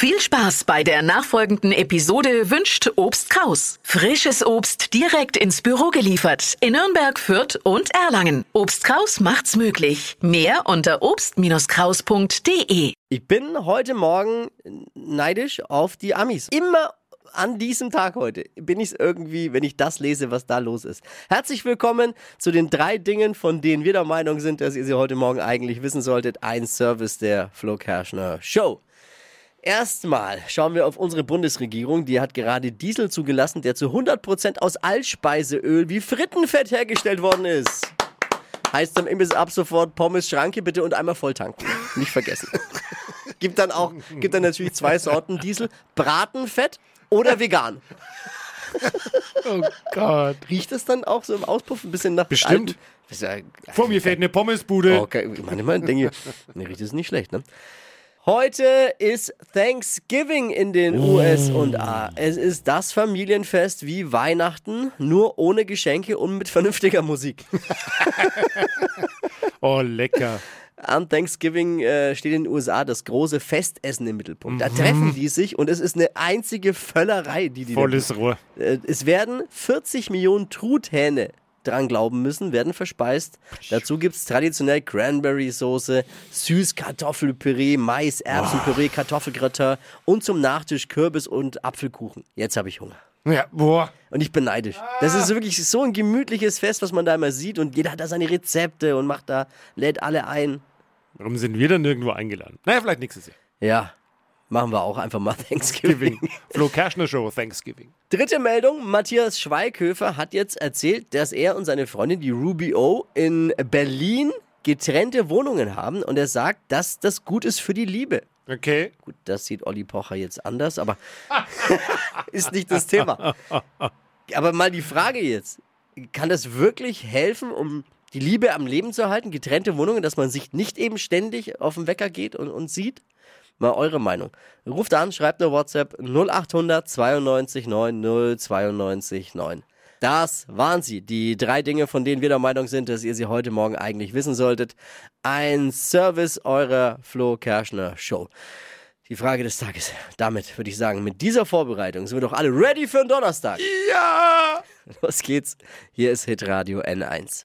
Viel Spaß bei der nachfolgenden Episode wünscht Obst Kraus. Frisches Obst direkt ins Büro geliefert in Nürnberg, Fürth und Erlangen. Obst Kraus macht's möglich. Mehr unter obst-kraus.de. Ich bin heute Morgen neidisch auf die Amis. Immer an diesem Tag heute bin ich es irgendwie, wenn ich das lese, was da los ist. Herzlich willkommen zu den drei Dingen, von denen wir der Meinung sind, dass ihr sie heute Morgen eigentlich wissen solltet. Ein Service der Flo Kerschner Show. Erstmal schauen wir auf unsere Bundesregierung. Die hat gerade Diesel zugelassen, der zu 100% aus Altspeiseöl wie Frittenfett hergestellt worden ist. Heißt dann Imbiss ab sofort Pommes Schranke bitte und einmal voll tanken. Nicht vergessen. gibt dann auch, gibt dann natürlich zwei Sorten Diesel. Bratenfett oder vegan. Oh Gott. Riecht es dann auch so im Auspuff ein bisschen nach Bestimmt. alten- Vor mir fährt eine Pommesbude. Okay, manchmal denke ich, ne, riecht es nicht schlecht, ne? Heute ist Thanksgiving in den USA. Es ist das Familienfest wie Weihnachten, nur ohne Geschenke und mit vernünftiger Musik. Oh, lecker. An Thanksgiving äh, steht in den USA das große Festessen im Mittelpunkt. Mhm. Da treffen die sich und es ist eine einzige Völlerei, die die Volles Rohr. Äh, Es werden 40 Millionen Truthähne dran glauben müssen, werden verspeist. Dazu gibt es traditionell Cranberry-Soße, Süßkartoffelpüree, Mais, Erbsenpüree, Kartoffelgratin und zum Nachtisch Kürbis und Apfelkuchen. Jetzt habe ich Hunger. Ja, boah. Und ich bin neidisch. Das ist wirklich so ein gemütliches Fest, was man da immer sieht. Und jeder hat da seine Rezepte und macht da, lädt alle ein. Warum sind wir dann nirgendwo eingeladen? Naja, vielleicht nächstes Jahr. Ja, machen wir auch einfach mal Thanksgiving. Giving. Flo Kerschner Show, Thanksgiving. Dritte Meldung: Matthias Schweighöfer hat jetzt erzählt, dass er und seine Freundin, die Ruby O, in Berlin getrennte Wohnungen haben und er sagt, dass das gut ist für die Liebe. Okay. Gut, das sieht Olli Pocher jetzt anders, aber ist nicht das Thema. Aber mal die Frage jetzt: Kann das wirklich helfen, um die Liebe am Leben zu erhalten? Getrennte Wohnungen, dass man sich nicht eben ständig auf den Wecker geht und, und sieht? Mal eure Meinung. Ruft an, schreibt eine WhatsApp 0800 92 9 092 9. Das waren sie, die drei Dinge, von denen wir der Meinung sind, dass ihr sie heute Morgen eigentlich wissen solltet. Ein Service eurer Flo Kerschner Show. Die Frage des Tages. Damit würde ich sagen, mit dieser Vorbereitung sind wir doch alle ready für den Donnerstag. Ja! Los geht's. Hier ist Hitradio N1.